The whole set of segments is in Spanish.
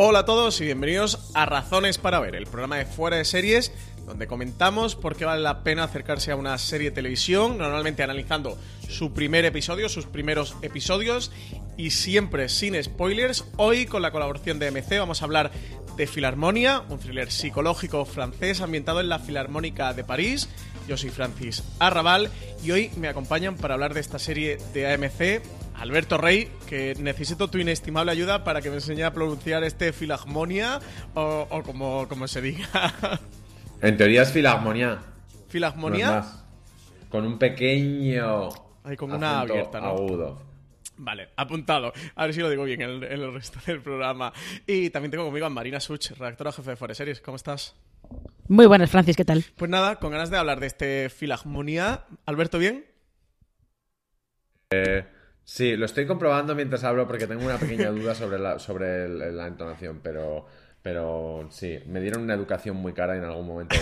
Hola a todos y bienvenidos a Razones para Ver, el programa de fuera de series donde comentamos por qué vale la pena acercarse a una serie de televisión, normalmente analizando su primer episodio, sus primeros episodios y siempre sin spoilers. Hoy con la colaboración de MC vamos a hablar de Filarmonia, un thriller psicológico francés ambientado en la Filarmónica de París. Yo soy Francis Arrabal y hoy me acompañan para hablar de esta serie de AMC Alberto Rey, que necesito tu inestimable ayuda para que me enseñe a pronunciar este Filarmonia o, como, como se diga. En teoría es filarmonía. ¿Filagmonía? con un pequeño. Ay, con una abierta, ¿no? Agudo. Vale, apuntado. A ver si lo digo bien en el, resto del programa. Y también tengo conmigo a Marina Such, redactora jefe de Foreseries. ¿Cómo estás? Muy buenas, Francis, ¿qué tal? Pues nada, con ganas de hablar de este Filagmonía. Alberto, ¿bien? Eh, sí, lo estoy comprobando mientras hablo porque tengo una pequeña duda sobre la, sobre la entonación, pero pero sí, me dieron una educación muy cara en algún momento.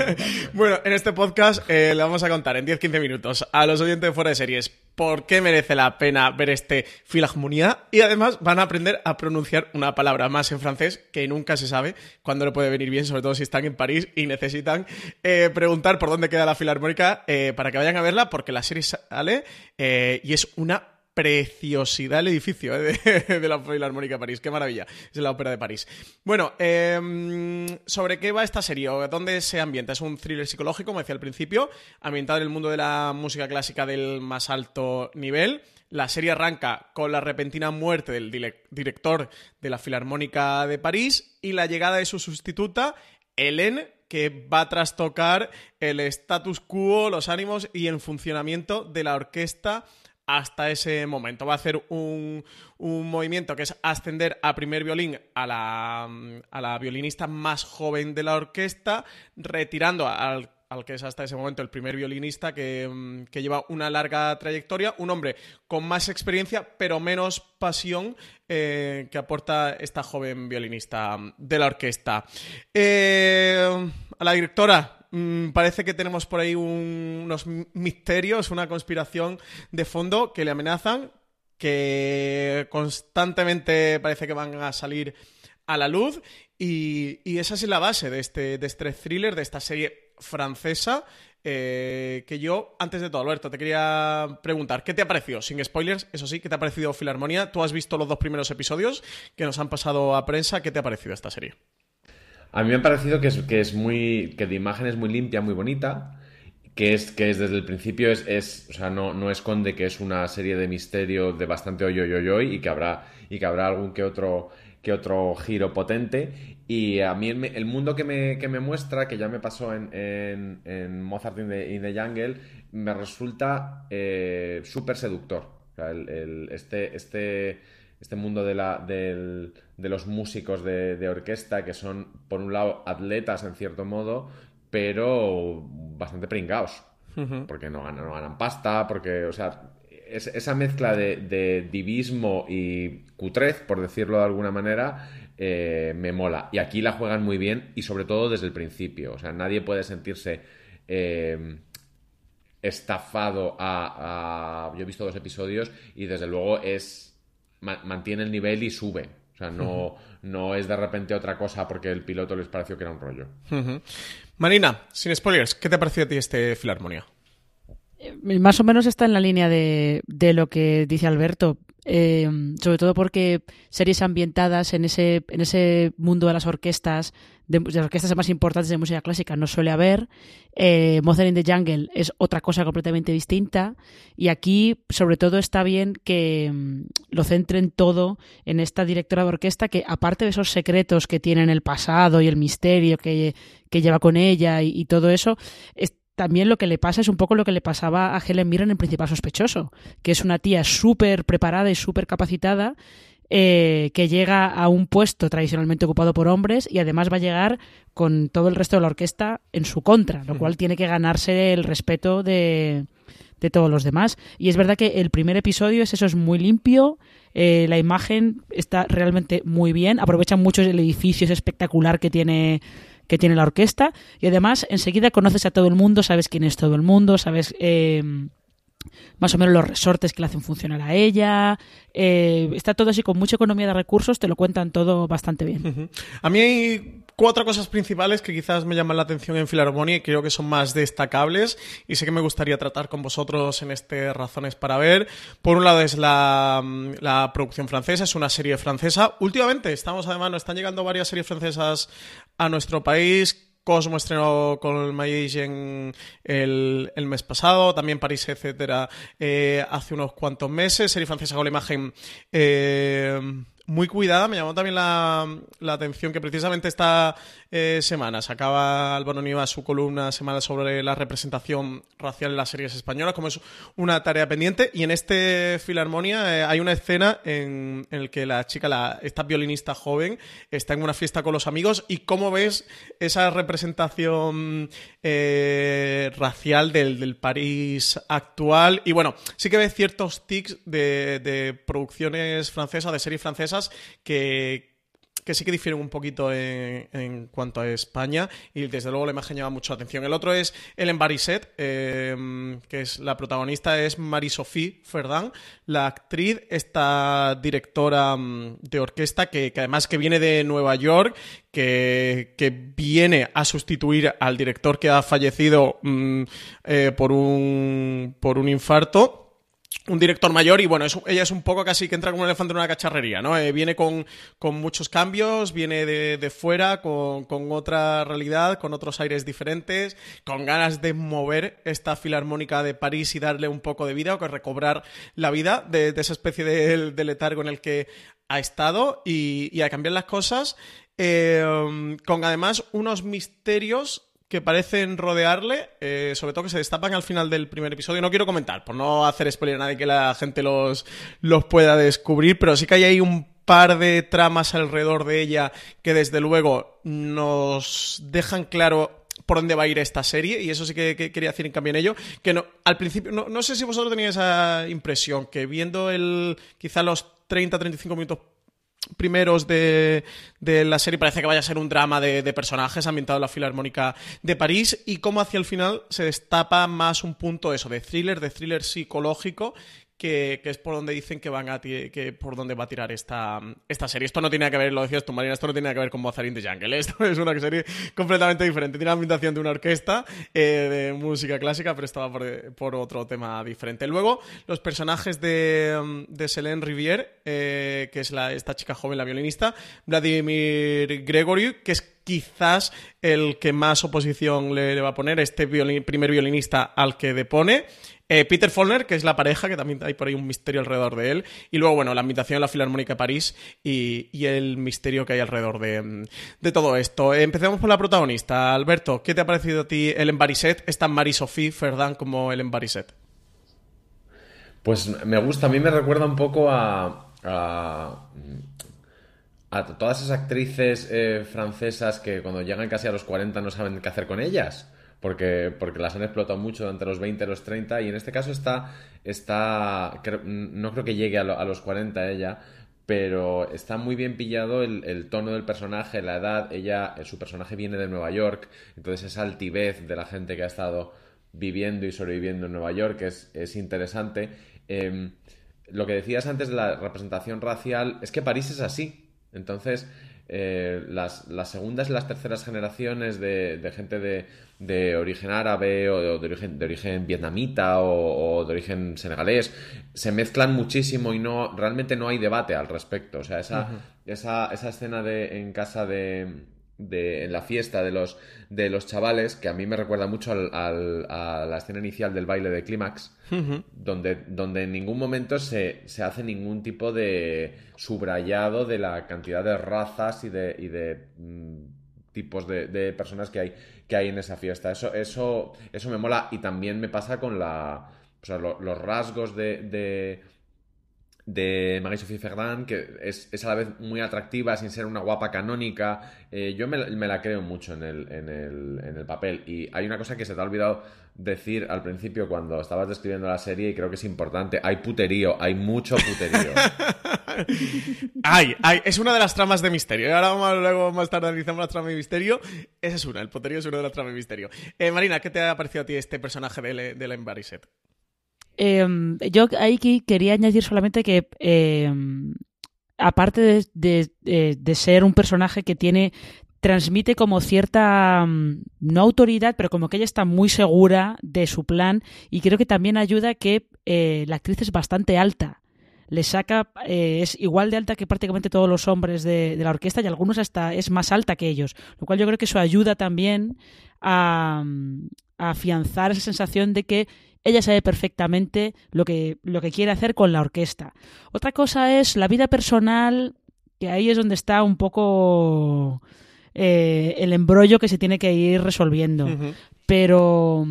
bueno, en este podcast eh, le vamos a contar en 10-15 minutos a los oyentes de fuera de series por qué merece la pena ver este Filagmonía y además van a aprender a pronunciar una palabra más en francés que nunca se sabe cuándo le puede venir bien, sobre todo si están en París y necesitan eh, preguntar por dónde queda la Filarmónica eh, para que vayan a verla porque la serie sale y es una preciosidad el edificio eh, de, la Filarmónica de París. Qué maravilla. Es la ópera de París. Bueno, em, ¿sobre qué va esta serie? ¿Dónde se ambienta? Es un thriller psicológico, como decía al principio, ambientado en el mundo de la música clásica del más alto nivel. La serie arranca con la repentina muerte del director de la Filarmónica de París y la llegada de su sustituta, Hélène, que va a trastocar el status quo, los ánimos y el funcionamiento de la orquesta hasta ese momento. Va a hacer un, movimiento que es ascender a primer violín a la, a la violinista más joven de la orquesta, retirando al al que es hasta ese momento el primer violinista que, lleva una larga trayectoria, un hombre con más experiencia pero menos pasión eh, que aporta esta joven violinista de la orquesta. Eh, a la directora Mm, parece que tenemos por ahí unos misterios, una conspiración de fondo que le amenazan, que constantemente parece que van a salir a la luz. Y, esa es la base de este, de este thriller, de esta serie francesa. Eh, que yo, antes de todo, Alberto, te quería preguntar, ¿qué te ha parecido? Sin spoilers, eso sí, ¿qué te ha parecido Filarmonía? Tú has visto los dos primeros episodios que nos han pasado a prensa, ¿qué te ha parecido esta serie? A mí me ha parecido que es, que es muy. que de imagen es muy limpia, muy bonita. Que es, que es desde el principio es, es o sea, no, no esconde que es una serie de misterio de bastante hoy, hoy, hoy, y que habrá, y que habrá algún que otro, que otro giro potente. Y a mí el, mundo que me, que me, muestra, que ya me pasó en, en, Mozart in the, Jungle, me resulta eh, súper seductor. El, este, este este mundo de, la, de los músicos de, orquesta que son, por un lado, atletas en cierto modo, pero bastante pringados. Porque no ganan, no ganan pasta, porque, o sea, esa mezcla de, divismo y cutrez, por decirlo de alguna manera, eh, me mola. Y aquí la juegan muy bien y sobre todo desde el principio. O sea, nadie puede sentirse eh, estafado a, Yo he visto dos episodios y desde luego es mantiene el nivel y sube. O sea, no, no es de repente otra cosa porque el piloto les pareció que era un rollo. Marina, sin spoilers, ¿qué te pareció a ti este Filarmonía? Eh, más o menos está en la línea de, de lo que dice Alberto. Eh, sobre todo porque series ambientadas en ese, en ese mundo de las orquestas, de, orquestas más importantes de música clásica, no suele haber. Eh, Mozart in the Jungle es otra cosa completamente distinta. Y aquí, sobre todo, está bien que mm, lo centren todo en esta directora de orquesta que, aparte de esos secretos que tiene en el pasado y el misterio que, lleva con ella y, todo eso, también lo que le pasa es un poco lo que le pasaba a Helen Mirren en Principal Sospechoso, que es una tía súper preparada y súper capacitada eh, que llega a un puesto tradicionalmente ocupado por hombres y además va a llegar con todo el resto de la orquesta en su contra, lo cual tiene que ganarse el respeto de, de todos los demás. Y es verdad que el primer episodio es eso, es muy limpio, eh, la imagen está realmente muy bien, aprovechan mucho el edificio, es espectacular que tiene que tiene la orquesta y además enseguida conoces a todo el mundo, sabes quién es todo el mundo, sabes eh, más o menos los resortes que le hacen funcionar a ella. Eh, está todo así con mucha economía de recursos, te lo cuentan todo bastante bien. A mí hay cuatro cosas principales que quizás me llaman la atención en Filarmonía y creo que son más destacables y sé que me gustaría tratar con vosotros en este Razones para Ver. Por un lado es la, la producción francesa, es una serie francesa. Últimamente estamos además, nos están llegando varias series francesas a nuestro país Cosmo estrenó con el el, el mes pasado, también París, etcétera, eh, hace unos cuantos meses. Serie francesa con la imagen eh, muy cuidada. Me llamó también la, atención que precisamente esta eh, semana sacaba Álvaro Niva su columna semana sobre la representación racial en las series españolas, como es una tarea pendiente. Y en este Filarmonia eh, hay una escena en, en la que la chica, la, esta violinista joven, está en una fiesta con los amigos. ¿Y cómo ves esa representación eh, racial del, del, París actual? Y bueno, sí que ves ciertos tics de, de producciones francesas, de series francesas que, sí que difieren un poquito en, cuanto a España y desde luego la imagen llama mucho la atención. El otro es Ellen Barisset, eh, que es la protagonista, es Marie-Sophie Ferdin, la actriz, esta directora mm, de orquesta que, además que viene de Nueva York, que, viene a sustituir al director que ha fallecido mm, eh, por, un, por un infarto un director mayor y bueno, ella es un poco casi que entra como un elefante en una cacharrería, ¿no? Eh, viene con, muchos cambios, viene de, fuera, con, otra realidad, con otros aires diferentes, con ganas de mover esta filarmónica de París y darle un poco de vida o que recobrar la vida de, esa especie de, letargo en el que ha estado y, a cambiar las cosas, eh, con además unos misterios que parecen rodearle, eh, sobre todo que se destapan al final del primer episodio. No quiero comentar, por no hacer spoiler a nadie que la gente los, los pueda descubrir, pero sí que hay ahí un par de tramas alrededor de ella que desde luego nos dejan claro por dónde va a ir esta serie, y eso sí que, quería decir en cambio en ello, que no, al principio, no, no sé si vosotros teníais esa impresión, que viendo el quizá los 30-35 minutos primeros de, la serie. Parece que vaya a ser un drama de, de, personajes ambientado en la Filarmónica de París. Y cómo hacia el final se destapa más un punto eso de thriller, de thriller psicológico que, es por donde dicen que van a que por donde va a tirar esta, esta serie. Esto no tiene que ver, lo decías tú, Marina, esto no tiene que ver con Mozart in the Jungle. Esto es una serie completamente diferente. Tiene la ambientación de una orquesta eh, de música clásica, pero estaba por, por, otro tema diferente. Luego, los personajes de, de Selene Rivière, eh, que es la, esta chica joven, la violinista, Vladimir Gregory, que es quizás el que más oposición le, va a poner, este primer violinista al que depone. Eh, Peter Follner, que es la pareja, que también hay por ahí un misterio alrededor de él. Y luego, bueno, la invitación a la Filarmónica de París y, el misterio que hay alrededor de, todo esto. empecemos por la protagonista. Alberto, ¿qué te ha parecido a ti el Barisset? Esta Marie-Sophie Ferdin como el Barisset. Pues me gusta, a mí me recuerda un poco a, a, todas esas actrices eh, francesas que cuando llegan casi a los 40 no saben qué hacer con ellas porque, porque las han explotado mucho entre los 20 y los 30 y en este caso está, está no creo que llegue a, los 40 ella, pero está muy bien pillado el, tono del personaje, la edad, ella, su personaje viene de Nueva York, entonces esa altivez de la gente que ha estado viviendo y sobreviviendo en Nueva York es, es interesante. Em, lo que decías antes de la representación racial es que París es así, entonces eh, las, segundas y las terceras generaciones de, gente de, origen árabe o de, origen, de origen vietnamita o, de origen senegalés se mezclan muchísimo y no realmente no hay debate al respecto. O sea, esa, esa, esa escena de, en casa de, de, en la fiesta de los, de los chavales, que a mí me recuerda mucho al, a la escena inicial del baile de Clímax, donde, donde en ningún momento se, se, hace ningún tipo de subrayado de la cantidad de razas y de, y de mm, tipos de, de, personas que hay, que hay en esa fiesta. Eso, eso, eso me mola y también me pasa con la, o sea, los rasgos de de Marie-Sophie Ferrand, que es, a la vez muy atractiva sin ser una guapa canónica. Eh, yo me, la creo mucho en el, en, el, en el, papel. Y hay una cosa que se te ha olvidado decir al principio cuando estabas describiendo la serie y creo que es importante. Hay puterío, hay mucho puterío. ay, es una de las tramas de misterio. Ahora vamos, luego más tarde analizamos la trama de misterio. Esa es una, el poterío es una de las tramas de misterio. Eh, Marina, ¿qué te ha parecido a ti este personaje de, la Embariset? Eh, yo aquí quería añadir solamente que eh, aparte de, ser un personaje que tiene transmite como cierta mm, no autoridad, pero como que ella está muy segura de su plan y creo que también ayuda que eh, la actriz es bastante alta. Le saca, eh, es igual de alta que prácticamente todos los hombres de, la orquesta y algunos hasta es más alta que ellos, lo cual yo creo que eso ayuda también a, a afianzar esa sensación de que ella sabe perfectamente lo que, lo que quiere hacer con la orquesta. Otra cosa es la vida personal, que ahí es donde está un poco eh, el embrollo que se tiene que ir resolviendo. Pero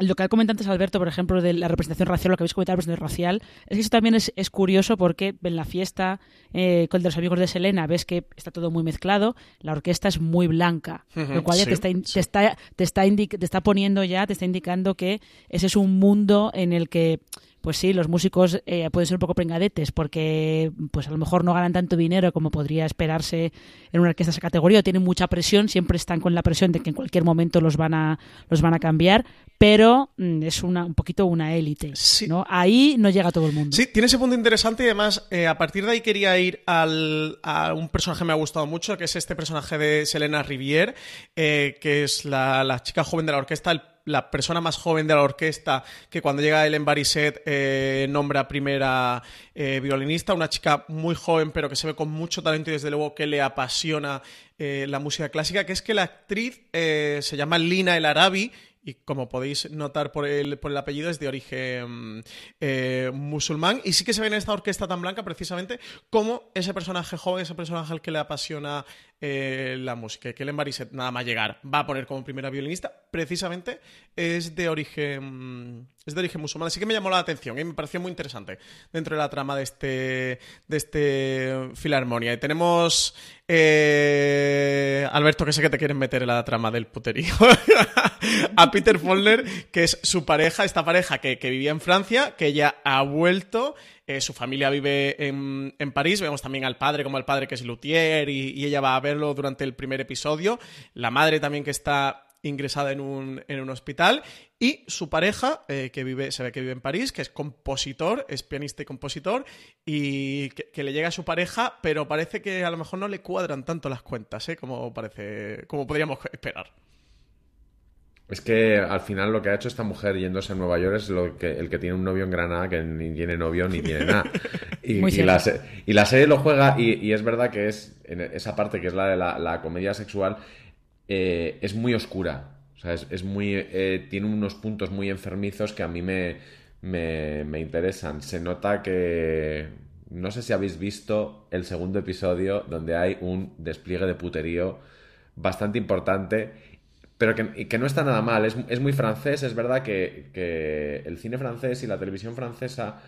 lo que comentado antes Alberto, por ejemplo, de la representación racial, lo que habéis comentado de la representación racial, es que eso también es, curioso porque en la fiesta eh, con los amigos de Selena ves que está todo muy mezclado, la orquesta es muy blanca, lo cual ya te, está, te, está, te, está te está poniendo ya, te está indicando que ese es un mundo en el que pues sí, los músicos eh, pueden ser un poco pringadetes porque pues a lo mejor no ganan tanto dinero como podría esperarse en una orquesta de esa categoría o tienen mucha presión, siempre están con la presión de que en cualquier momento los van a, los van a cambiar, pero mm, es una, un poquito una élite. ¿no? Ahí no llega todo el mundo. Sí, tiene ese punto interesante y además eh, a partir de ahí quería ir al, a un personaje que me ha gustado mucho, que es este personaje de Selena Rivière, eh, que es la, la, chica joven de la orquesta, el la persona más joven de la orquesta que cuando llega el Bariset eh, nombra primera eh, violinista, una chica muy joven pero que se ve con mucho talento y desde luego que le apasiona eh, la música clásica, que es que la actriz se llama Lina El Arabi y como podéis notar por el, por el apellido es de origen musulmán. Y sí que se ve en esta orquesta tan blanca precisamente como ese personaje joven, ese personaje al que le apasiona eh, la música, que el Bariset nada más llegar va a poner como primera violinista, precisamente es de origen es de origen musulmán, así que me llamó la atención y me pareció muy interesante dentro de la trama de este de este Filarmonia. Y tenemos eh, Alberto, que sé que te quieren meter en la trama del puterío. a Peter Follner, que es su pareja, esta pareja que, vivía en Francia, que ya ha vuelto. Eh, su familia vive en, París. Vemos también al padre como al padre que es luthier y, ella va a verlo durante el primer episodio. La madre también que está ingresada en un, en un hospital y su pareja, eh, que vive, se ve que vive en París, que es compositor, es pianista y compositor, y que, le llega a su pareja, pero parece que a lo mejor no le cuadran tanto las cuentas, ¿eh? como parece, como podríamos esperar. Es que al final lo que ha hecho esta mujer yéndose a Nueva York es lo que, el que tiene un novio en Granada que ni tiene novio ni tiene nada. Y, la, serie lo juega y, es verdad que es en esa parte que es la de la, comedia sexual eh, es muy oscura. O sea, es, muy eh, tiene unos puntos muy enfermizos que a mí me, me, me interesan. Se nota que no sé si habéis visto el segundo episodio donde hay un despliegue de puterío bastante importante pero que, no está nada mal. Es, muy francés, es verdad que, el cine francés y la televisión francesa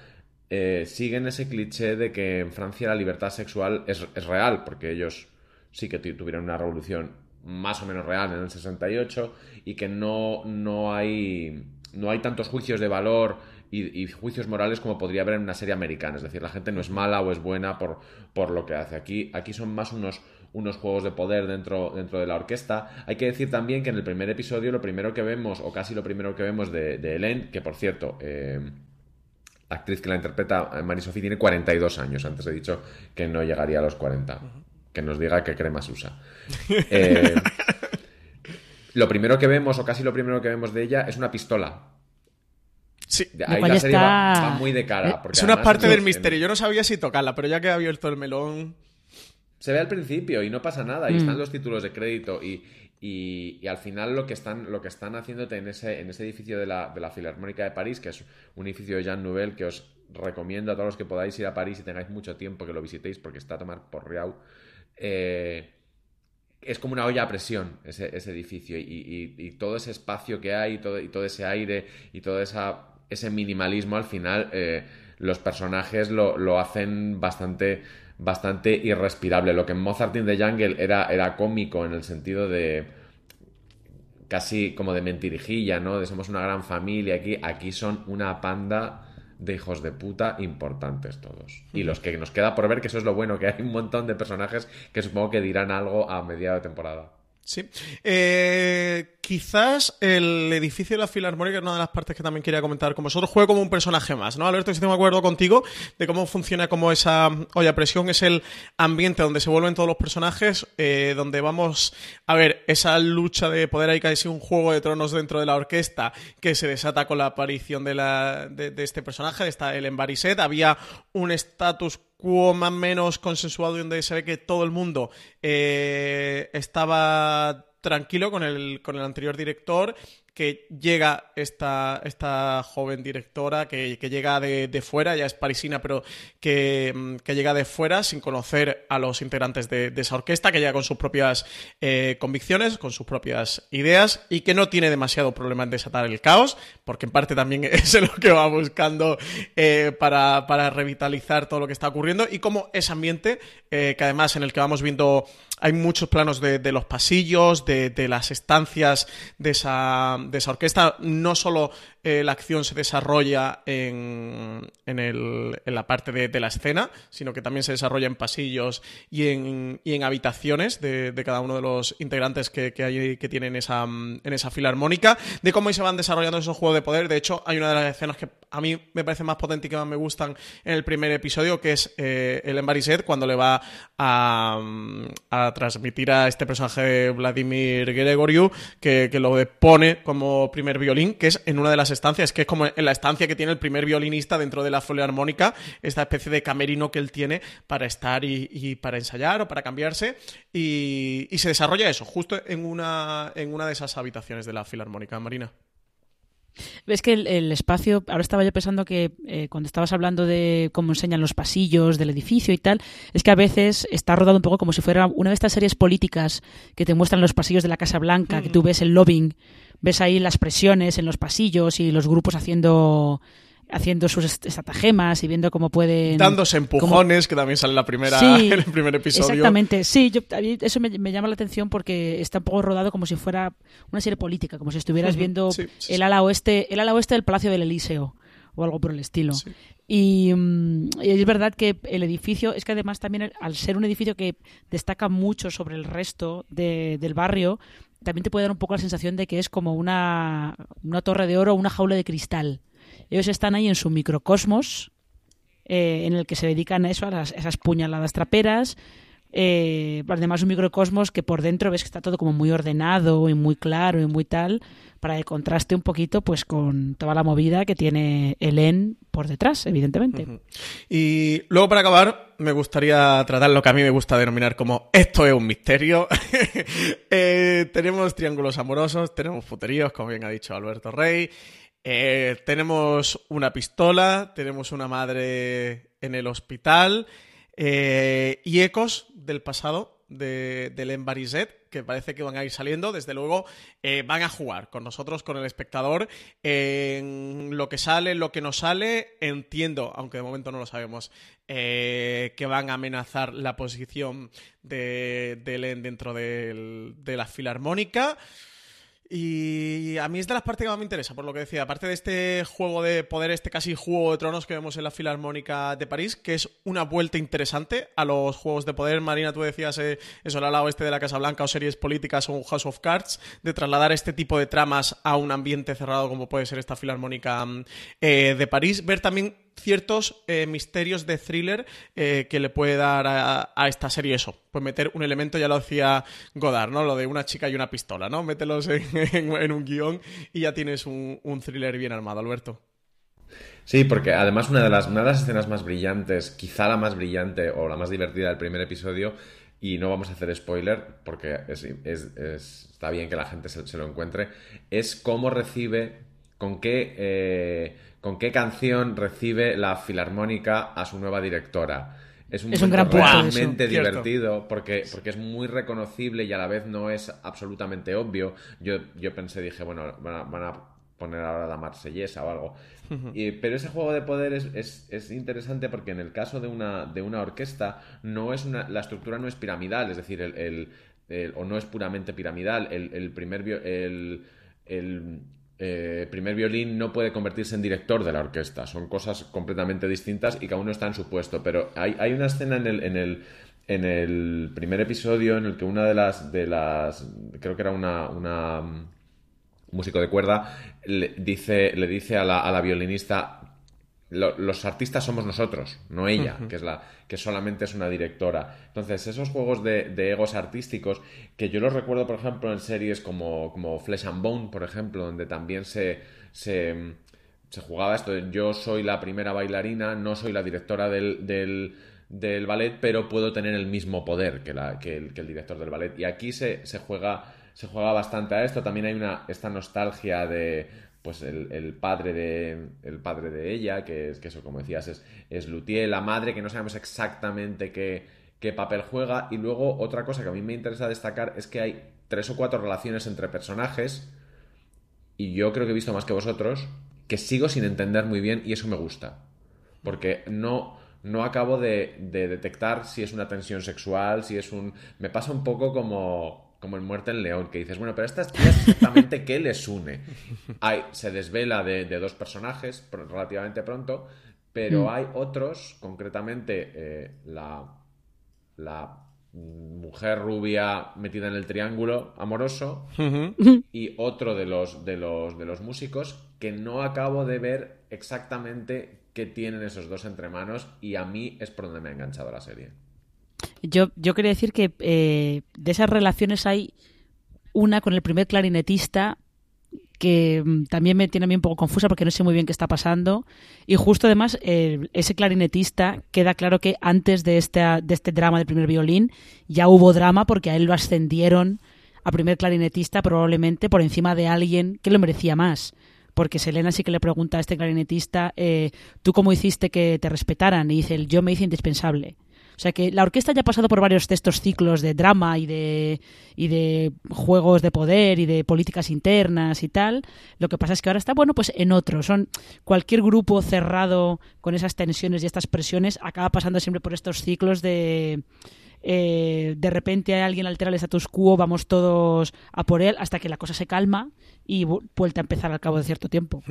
eh, siguen ese cliché de que en Francia la libertad sexual es, real, porque ellos sí que tuvieron una revolución más o menos real en el 68 y que no, no, hay, no hay tantos juicios de valor y, juicios morales como podría haber en una serie americana. Es decir, la gente no es mala o es buena por, por lo que hace. Aquí, aquí son más unos unos juegos de poder dentro, dentro de la orquesta. Hay que decir también que en el primer episodio lo primero que vemos, o casi lo primero que vemos de, de Helen, que por cierto, eh, la actriz que la interpreta, eh, Marie-Sophie, tiene 42 años. Antes he dicho que no llegaría a los 40. Que nos diga qué cremas usa. Eh, lo primero que vemos, o casi lo primero que vemos de ella, es una pistola. Sí, ahí la serie va, muy de cara. es una parte del misterio. Yo no sabía si tocarla, pero ya que ha abierto el melón se ve al principio y no pasa nada, y están mm. los títulos de crédito y, al final lo que están, lo que están haciéndote en ese, en ese edificio de la, de la Filarmónica de París, que es un edificio de Jean Nouvel que os recomiendo a todos los que podáis ir a París y tengáis mucho tiempo que lo visitéis porque está a tomar por Riau. Eh, es como una olla a presión ese, edificio y, todo ese espacio que hay y todo, y todo ese aire y todo esa, ese minimalismo al final eh, los personajes lo, lo hacen bastante bastante irrespirable. Lo que en Mozart in the Jungle era, era cómico en el sentido de casi como de mentirijilla, ¿no? De somos una gran familia aquí. Aquí son una panda de hijos de puta importantes todos. Y los que nos queda por ver, que eso es lo bueno, que hay un montón de personajes que supongo que dirán algo a mediado de temporada. Sí. Eh, quizás el edificio de la Filarmónica es una de las partes que también quería comentar con vosotros. Juega como un personaje más, ¿no? Alberto, si de acuerdo contigo de cómo funciona como esa olla presión. Es el ambiente donde se vuelven todos los personajes, eh, donde vamos a ver esa lucha de poder ahí casi un juego de tronos dentro de la orquesta que se desata con la aparición de, la, de, este personaje, de esta Ellen. Había un status más o menos consensuado y donde se ve que todo el mundo eh, estaba tranquilo con el, con el anterior director que llega esta, esta joven directora, que, llega de, fuera, ya es parisina, pero que, mm, que, llega de fuera sin conocer a los integrantes de, esa orquesta, que llega con sus propias eh, convicciones, con sus propias ideas y que no tiene demasiado problema en desatar el caos, porque en parte también es lo que va buscando eh, para, para, revitalizar todo lo que está ocurriendo y como ese ambiente, eh, que además en el que vamos viendo hay muchos planos de, los pasillos, de, las estancias de esa, de esa orquesta. No solo eh, la acción se desarrolla en, en, el, en la parte de, la escena, sino que también se desarrolla en pasillos y en, y en habitaciones de, cada uno de los integrantes que, que, hay, que tienen esa, en esa filarmónica, de cómo se van desarrollando esos juegos de poder. De hecho, hay una de las escenas que a mí me parece más potente y que más me gustan en el primer episodio, que es eh, el Embariset, cuando le va a, a, transmitir a este personaje de Vladimir Gregoriu, que, que lo pone como primer violín, que es en una de las estancias, que es como en la estancia que tiene el primer violinista dentro de la armónica, esta especie de camerino que él tiene para estar y, para ensayar o para cambiarse, y, se desarrolla eso, justo en una, en una de esas habitaciones de la filarmónica, Marina. Ves que el, espacio, ahora estaba yo pensando que eh, cuando estabas hablando de cómo enseñan los pasillos del edificio y tal, es que a veces está rodado un poco como si fuera una de estas series políticas que te muestran los pasillos de la Casa Blanca, que tú mm. ves el lobbying ves ahí las presiones en los pasillos y los grupos haciendo haciendo sus estratagemas y viendo cómo pueden... Dándose empujones, que también sale la primera, en el primer episodio. Exactamente, sí, yo, eso me, llama la atención porque está un poco rodado como si fuera una serie política, como si estuvieras viendo el ala oeste el ala oeste del Palacio del Elíseo o algo por el estilo. Y, mm, y, es verdad que el edificio, es que además también al ser un edificio que destaca mucho sobre el resto de, del barrio, también te puede dar un poco la sensación de que es como una, una torre de oro o una jaula de cristal. Ellos están ahí en su microcosmos, eh, en el que se dedican a eso, a, esas puñaladas traperas. Eh, además, un microcosmos que por dentro ves que está todo como muy ordenado y muy claro y muy tal para que contraste un poquito pues con toda la movida que tiene Helen por detrás, evidentemente. Y luego para acabar, me gustaría tratar lo que a mí me gusta denominar como esto es un misterio. Eh, tenemos triángulos amorosos, tenemos futeríos, como bien ha dicho Alberto Rey. Eh, tenemos una pistola, tenemos una madre en el hospital eh, y ecos del pasado de, del Barizet, que parece que van a ir saliendo, desde luego eh, van a jugar con nosotros, con el espectador, en lo que sale, lo que no sale, entiendo, aunque de momento no lo sabemos, eh, que van a amenazar la posición de, de Len dentro de la filarmónica. Y a mí es de las partes que más me interesa, por lo que decía, aparte de este juego de poder, este casi juego de tronos que vemos en la Filarmónica de París, que es una vuelta interesante a los juegos de poder. Marina, tú decías eh, eso al lado este de la Casa Blanca o series políticas o un House of Cards, de trasladar este tipo de tramas a un ambiente cerrado como puede ser esta Filarmónica mm, eh, de París. Ver también ciertos eh, misterios de thriller eh, que le puede dar a, esta serie eso. Pues meter un elemento, ya lo decía Godard, ¿no? Lo de una chica y una pistola, ¿no? Mételos en, un guion y ya tienes un, thriller bien armado, Alberto. Sí, porque además una de, las, una de las escenas más brillantes, quizá la más brillante o la más divertida del primer episodio, y no vamos a hacer spoiler porque está bien que la gente se, lo encuentre, es cómo recibe, con qué... Eh, con qué canción recibe la Filarmónica a su nueva directora. Es un, es un gran realmente divertido porque, porque es muy reconocible y a la vez no es absolutamente obvio. Yo, yo pensé, dije, bueno, van a, poner ahora la marsellesa o algo. pero ese juego de poder es, es, interesante porque en el caso de una, de una orquesta no es una, la estructura no es piramidal, es decir, el, o no es puramente piramidal. El, el primer... el eh, primer violín no puede convertirse en director de la orquesta. Son cosas completamente distintas y cada uno está en su puesto. Pero hay, hay una escena en el, en el, en el primer episodio en el que una de las, de las creo que era una, una mm, músico de cuerda, le dice, le dice a la, a la violinista, los artistas somos nosotros, no ella, que es la que solamente es una directora. Entonces, esos juegos de, egos artísticos, que yo los recuerdo, por ejemplo, en series como, como Flesh and Bone, por ejemplo, donde también se, se, jugaba esto. Yo soy la primera bailarina, no soy la directora del, del, ballet, pero puedo tener el mismo poder que, la, que, el, director del ballet. Y aquí se, se juega se juega bastante a esto. También hay una esta nostalgia de pues el, padre de el padre de ella, que es que eso, como decías, es, es Luthier, la madre, que no sabemos exactamente qué, qué papel juega. Y luego otra cosa que a mí me interesa destacar es que hay tres o cuatro relaciones entre personajes, y yo creo que he visto más que vosotros, que sigo sin entender muy bien, y eso me gusta. Porque no, no acabo de detectar si es una tensión sexual, si es un... Me pasa un poco como como en Muerte en León, que dices, bueno, pero estas tías exactamente qué les une. Hay, se desvela de, dos personajes relativamente pronto, pero mm. hay otros, concretamente eh, la, la mujer rubia metida en el triángulo amoroso y otro de los, de, los, de los músicos que no acabo de ver exactamente qué tienen esos dos entre manos y a mí es por donde me ha enganchado la serie. Yo, yo quería decir que eh, de esas relaciones hay una con el primer clarinetista que mm, también me tiene a mí un poco confusa porque no sé muy bien qué está pasando. Y justo además, ese clarinetista queda claro que antes de, de este drama del primer violín ya hubo drama porque a él lo ascendieron a primer clarinetista probablemente por encima de alguien que lo merecía más. Porque Selena sí que le pregunta a este clarinetista, eh, ¿tú cómo hiciste que te respetaran? Y dice, yo me hice indispensable. O sea que la orquesta ya ha pasado por varios de estos ciclos de drama y de, y de juegos de poder y de políticas internas y tal. Lo que pasa es que ahora está, bueno, pues en otro. Son cualquier grupo cerrado con esas tensiones y estas presiones acaba pasando siempre por estos ciclos de eh, de repente alguien altera el status quo, vamos todos a por él hasta que la cosa se calma y vuelta a empezar al cabo de cierto tiempo.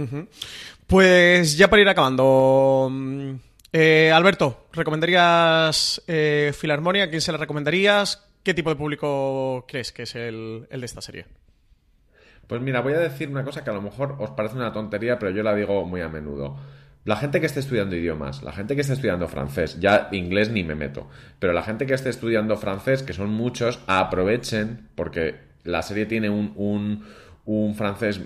Pues ya para ir acabando, mm, eh, Alberto, ¿recomendarías eh, quién se la recomendarías? ¿Qué tipo de público crees que es el, de esta serie? Pues mira, voy a decir una cosa que a lo mejor os parece una tontería, pero yo la digo muy a menudo. La gente que esté estudiando idiomas, la gente que esté estudiando francés, ya inglés ni me meto, pero la gente que esté estudiando francés, que son muchos, aprovechen, porque la serie tiene un un francés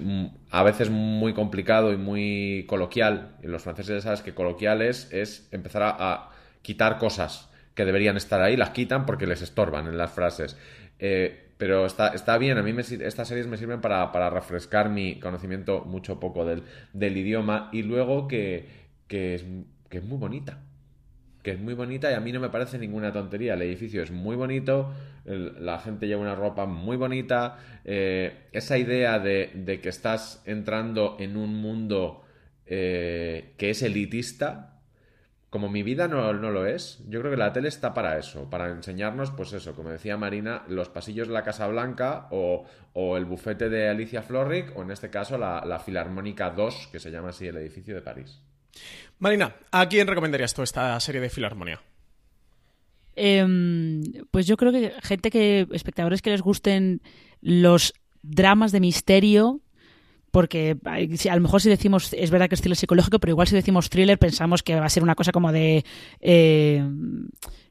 a veces muy complicado y muy coloquial. Y los franceses ya sabes que coloquiales es empezar a, quitar cosas que deberían estar ahí, las quitan porque les estorban en las frases. Eh, pero está, está bien, a mí me, estas series me sirven para, refrescar mi conocimiento mucho poco del, del idioma y luego que, que, es, que es muy bonita que es muy bonita y a mí no me parece ninguna tontería. El edificio es muy bonito, la gente lleva una ropa muy bonita. Eh, esa idea de, que estás entrando en un mundo eh, que es elitista, como mi vida no, lo es, yo creo que la tele está para eso, para enseñarnos, pues eso, como decía Marina, los pasillos de la Casa Blanca o, el bufete de Alicia Florrick o en este caso la, la Filarmónica 2, que se llama así el edificio de París. Marina, ¿a quién recomendarías tú esta serie de Filarmonía? Em, pues yo creo que gente que, espectadores que les gusten los dramas de misterio, porque a lo mejor si decimos, es verdad que es estilo psicológico, pero igual si decimos thriller pensamos que va a ser una cosa como de... Eh,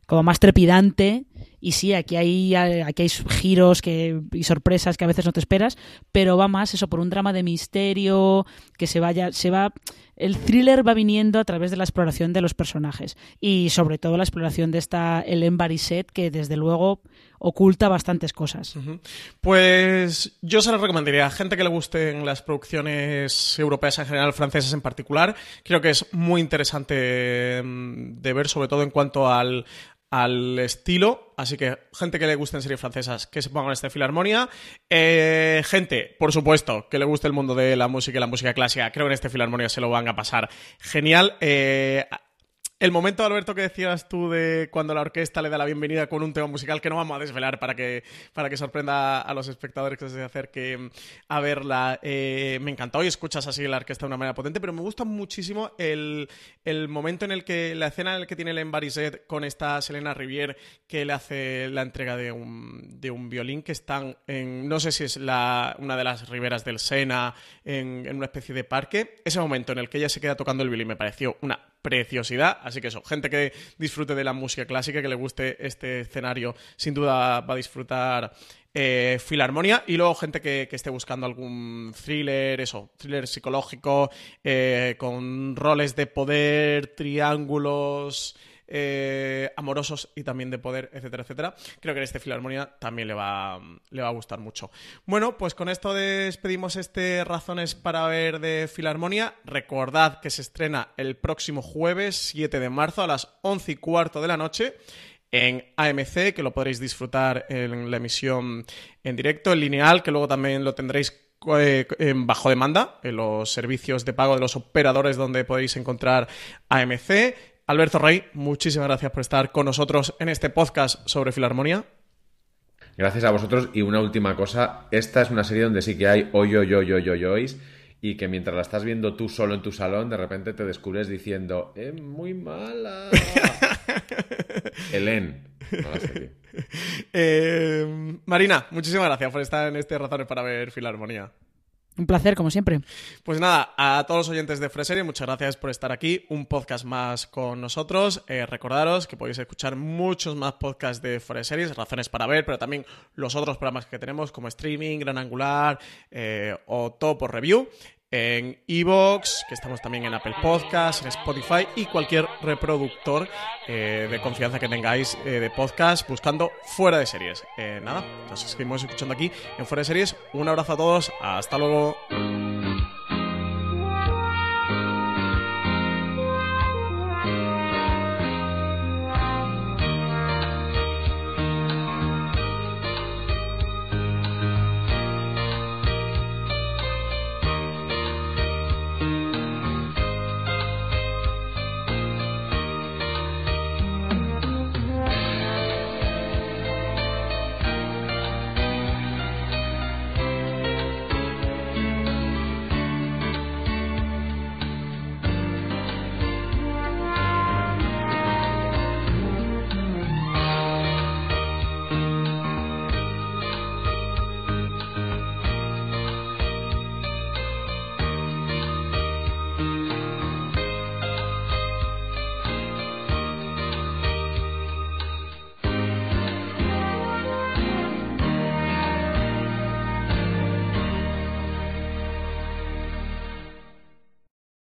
como más trepidante y sí, aquí hay, aquí hay giros que, y sorpresas que a veces no te esperas, pero va más eso por un drama de misterio que se vaya, se va, el thriller va viniendo a través de la exploración de los personajes y sobre todo la exploración de esta Hélène Barisset que desde luego oculta bastantes cosas. Pues yo se lo recomendaría a gente que le gusten las producciones europeas en general, francesas en particular. Creo que es muy interesante mm, de ver, sobre todo en cuanto al, al estilo. Así que, gente que le gusten series francesas, que se pongan esta Filarmonia. Eh, gente, por supuesto, que le guste el mundo de la música y la música clásica, creo que en este Filarmonia se lo van a pasar genial. Eh, el momento, Alberto, que decías tú de cuando la orquesta le da la bienvenida con un tema musical que no vamos a desvelar para que, para que sorprenda a los espectadores que se acerquen a verla, eh, me encantó y escuchas así la orquesta de una manera potente, pero me gusta muchísimo el, momento en el que, la escena en la que tiene el Bariset con esta Selena Rivier que le hace la entrega de un, de un violín que están en, no sé si es la, una de las riberas del Sena, en, en una especie de parque. Ese momento en el que ella se queda tocando el violín me pareció una preciosidad. Así que eso, gente que disfrute de la música clásica, que le guste este escenario, sin duda va a disfrutar eh. Y luego gente que, esté buscando algún thriller, eso, thriller psicológico, eh, con roles de poder, triángulos. Eh, amorosos y también de poder, etcétera, etcétera. Creo que en este Filarmonía también le va, le va a gustar mucho. Bueno, pues con esto despedimos este Razones para ver de Filarmonía. Recordad que se estrena el próximo jueves 7 de marzo a las 11 y cuarto de la noche en AMC, que lo podréis disfrutar en la emisión en directo, en lineal, que luego también lo tendréis eh, bajo demanda en los servicios de pago de los operadores donde podéis encontrar AMC Alberto Rey, muchísimas gracias por estar con nosotros en este podcast sobre Filarmonía. Gracias a vosotros. Y una última cosa, esta es una serie donde sí que hay hoy, hoy, hoy, hoy, hoy, y que mientras la estás viendo tú solo en tu salón, de repente te descubres diciendo, es muy mala. Helen. Eh, Marina, muchísimas gracias por estar en este Razones para ver Filarmonía. Un placer, como siempre. Pues nada, a todos los oyentes de Freserie, muchas gracias por estar aquí. Un podcast más con nosotros. Eh, recordaros que podéis escuchar muchos más podcasts de Freseries, razones para ver, pero también los otros programas que tenemos como streaming, Gran Angular eh, o Top por Review en Evox, que estamos también en Apple Podcasts, en Spotify y cualquier reproductor eh, de confianza que tengáis eh, de podcast buscando fuera de series. Eh, nada, nos seguimos escuchando aquí en fuera de series. Un abrazo a todos, hasta luego.